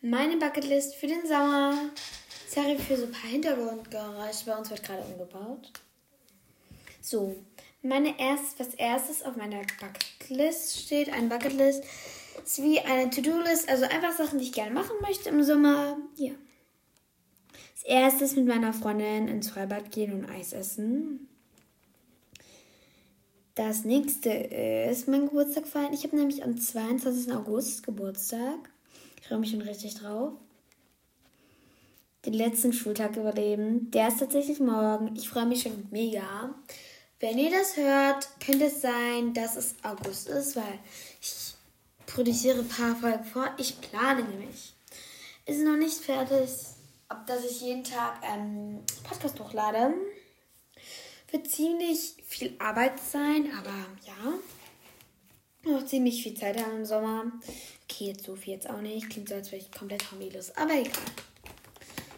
Meine Bucketlist für den Sommer. Sorry für so ein paar Hintergrundgeräusche. Bei uns wird gerade umgebaut. So, meine erst, was erstes auf meiner Bucketlist steht, ein Bucketlist ist wie eine To-Do-List, also einfach Sachen, die ich gerne machen möchte im Sommer. Ja. Als erstes mit meiner Freundin ins Freibad gehen und Eis essen. Das nächste ist mein Geburtstag feiern. Ich habe nämlich am 22. August Geburtstag. Ich freue mich schon richtig drauf. Den letzten Schultag überleben. Der ist tatsächlich morgen. Ich freue mich schon mega. Wenn ihr das hört, könnte es sein, dass es August ist, weil ich produziere ein paar Folgen vor. Ich plane nämlich. Ist noch nicht fertig, ob dass ich jeden Tag einen Podcast hochlade. Wird ziemlich viel Arbeit sein, aber ja. Noch ziemlich viel Zeit haben im Sommer. Okay, jetzt so viel jetzt auch nicht. Klingt so, als wäre ich komplett hobbylos. Aber egal.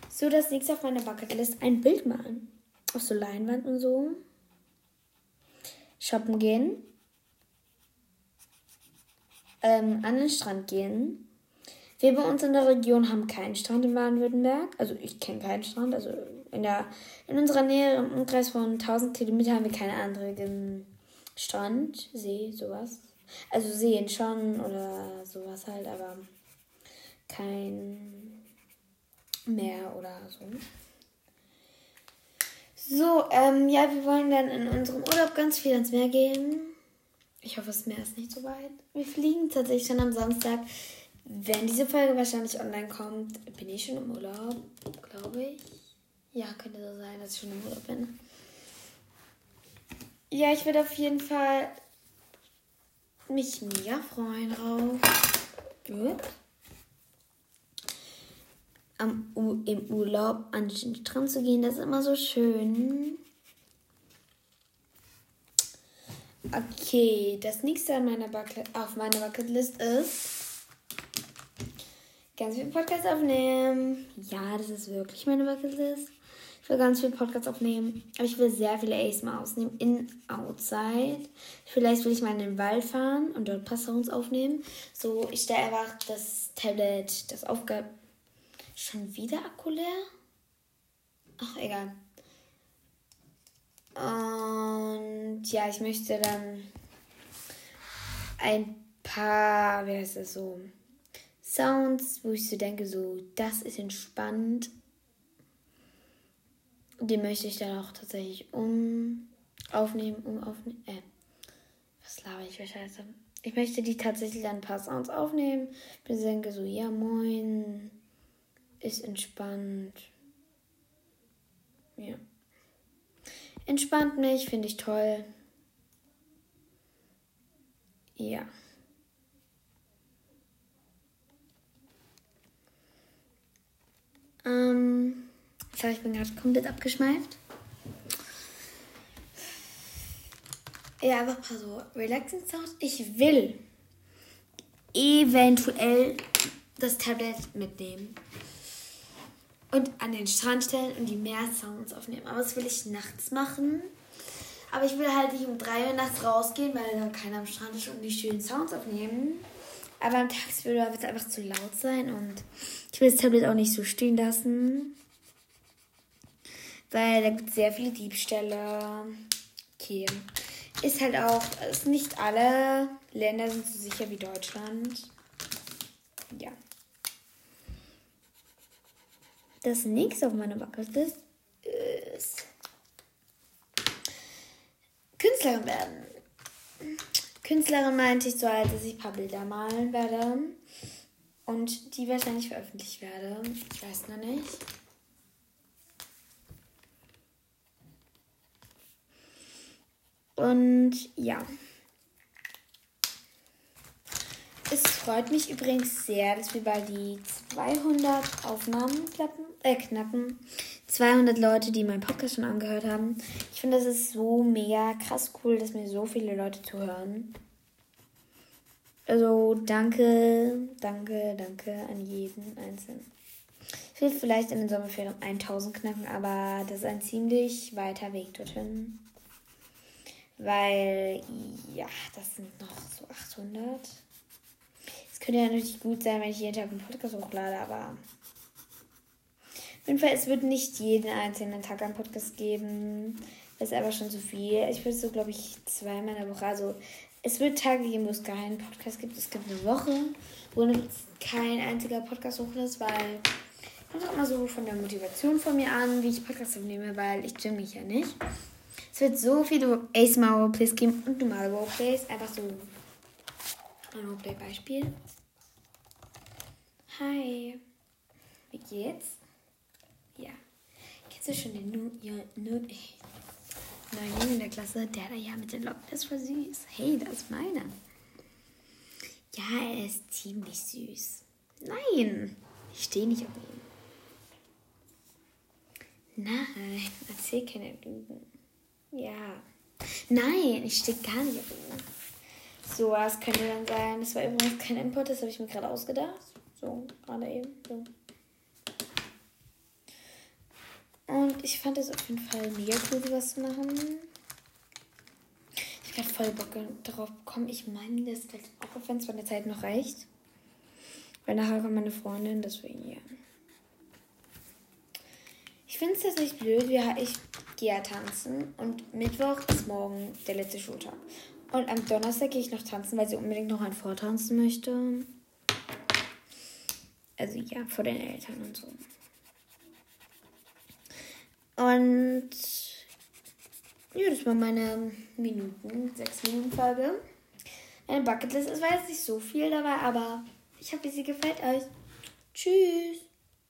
So, das nächste auf meiner Bucketlist. Ein Bild malen. Auf so Leinwand und so. Shoppen gehen. Ähm, an den Strand gehen. Wir bei uns in der Region haben keinen Strand in Baden-Württemberg. Also ich kenne keinen Strand. Also in, der, in unserer Nähe, im Umkreis von 1000 Kilometern, haben wir keinen anderen Strand, See, sowas. Also Seen schon oder sowas halt, aber kein Meer oder so. So, ähm, ja, wir wollen dann in unserem Urlaub ganz viel ans Meer gehen. Ich hoffe, das Meer ist nicht so weit. Wir fliegen tatsächlich schon am Samstag. Wenn diese Folge wahrscheinlich online kommt, bin ich schon im Urlaub, glaube ich. Ja, könnte so sein, dass ich schon im Urlaub bin. Ja, ich werde auf jeden Fall mich mega freuen drauf. Gut. Am, Im Urlaub an den Strand zu gehen, das ist immer so schön. Okay, das nächste an meiner Bucket, auf meiner Bucketlist ist ganz viel Podcast aufnehmen. Ja, das ist wirklich meine Bucketlist. Will ganz viel Podcast aufnehmen, aber ich will sehr viele ASMR ausnehmen in Outside. Vielleicht will ich mal in den Wald fahren und dort Passations aufnehmen. So, ich stelle einfach das Tablet, das Aufgabe. Schon wieder Akku leer? Ach, egal. Und ja, ich möchte dann ein paar, wie heißt das so, Sounds, wo ich so denke, so, das ist entspannt. Die möchte ich dann auch tatsächlich um aufnehmen, um aufnehmen. Äh, was laber ich für Scheiße? Ich möchte die tatsächlich dann ein paar Sounds aufnehmen. Ich denke so, ja moin, ist entspannt. Ja. Entspannt mich, finde ich toll. Ja. Ähm, sorry, ich bin gerade komplett abgeschmeift. Ja, einfach ein paar so relaxing Sounds. Ich will eventuell das Tablet mitnehmen und an den Strand stellen und die Meersounds aufnehmen. Aber das will ich nachts machen. Aber ich will halt nicht um 3 Uhr nachts rausgehen, weil da keiner am Strand ist und die schönen Sounds aufnehmen. Aber am tagsüber wird es einfach zu laut sein und ich will das Tablet auch nicht so stehen lassen. Weil da gibt es sehr viele Diebstähle. Okay. Ist halt auch, ist nicht alle Länder sind so sicher wie Deutschland. Ja. Das nächste auf meiner Bucketlist ist Künstlerin werden. Künstlerin meinte ich so halt, dass ich ein paar Bilder malen werde und die wahrscheinlich veröffentlicht werde. Ich weiß noch nicht. Und ja. Es freut mich übrigens sehr, dass wir bald die 200 Aufnahmen klappen, äh, knacken. 200 Leute, die meinen Podcast schon angehört haben. Ich finde, das ist so mega krass cool, dass mir so viele Leute zuhören. Also danke, danke, danke an jeden Einzelnen. Ich will vielleicht in den Sommerferien 1000 knacken, aber das ist ein ziemlich weiter Weg dorthin. Weil, ja, das sind noch so 800 Es könnte ja natürlich gut sein, wenn ich jeden Tag einen Podcast hochlade, aber. Auf jeden Fall, es wird nicht jeden einzelnen Tag einen Podcast geben. Das ist aber schon zu viel. Ich würde so, glaube ich, zweimal in der Woche. Also, es wird Tage geben, wo es keinen Podcast gibt. Es gibt eine Woche, wo kein einziger Podcast hoch ist, weil. Kommt auch mal so von der Motivation von mir an, wie ich Podcasts aufnehme, weil ich gym mich ja nicht. Es wird so viele ASMR Roleplays geben und normale Roleplays. Einfach so ein Roleplay-Beispiel. Hi. Wie geht's? Ja. Kennst du schon den Neuen in der Klasse? Der da ja mit den Locken ist voll süß. Hey, das ist meiner. Ja, er ist ziemlich süß. Nein, ich stehe nicht auf ihn. Nein, erzähl keine Lügen. Ja. Nein, ich stehe gar nicht auf ihn. So, was könnte dann sein? Das war übrigens kein Input, das habe ich mir gerade ausgedacht. So, gerade eben. So. Und ich fand es auf jeden Fall mega cool, sowas zu machen. Ich habe voll Bock darauf bekommen. Ich meine, das wird auch, wenn es von der Zeit noch reicht. Weil nachher kommt meine Freundin, deswegen ja. Ich finde es tatsächlich blöd. Ich gehe ja tanzen und Mittwoch ist morgen der letzte Schultag. Und am Donnerstag gehe ich noch tanzen, weil sie unbedingt noch ein Vortanzen möchte. Also ja, vor den Eltern und so. Und ja, das war meine Minuten, sechs Minuten Folge. Eine Bucketlist. Es war jetzt nicht so viel dabei, aber ich hoffe, sie gefällt euch. Tschüss.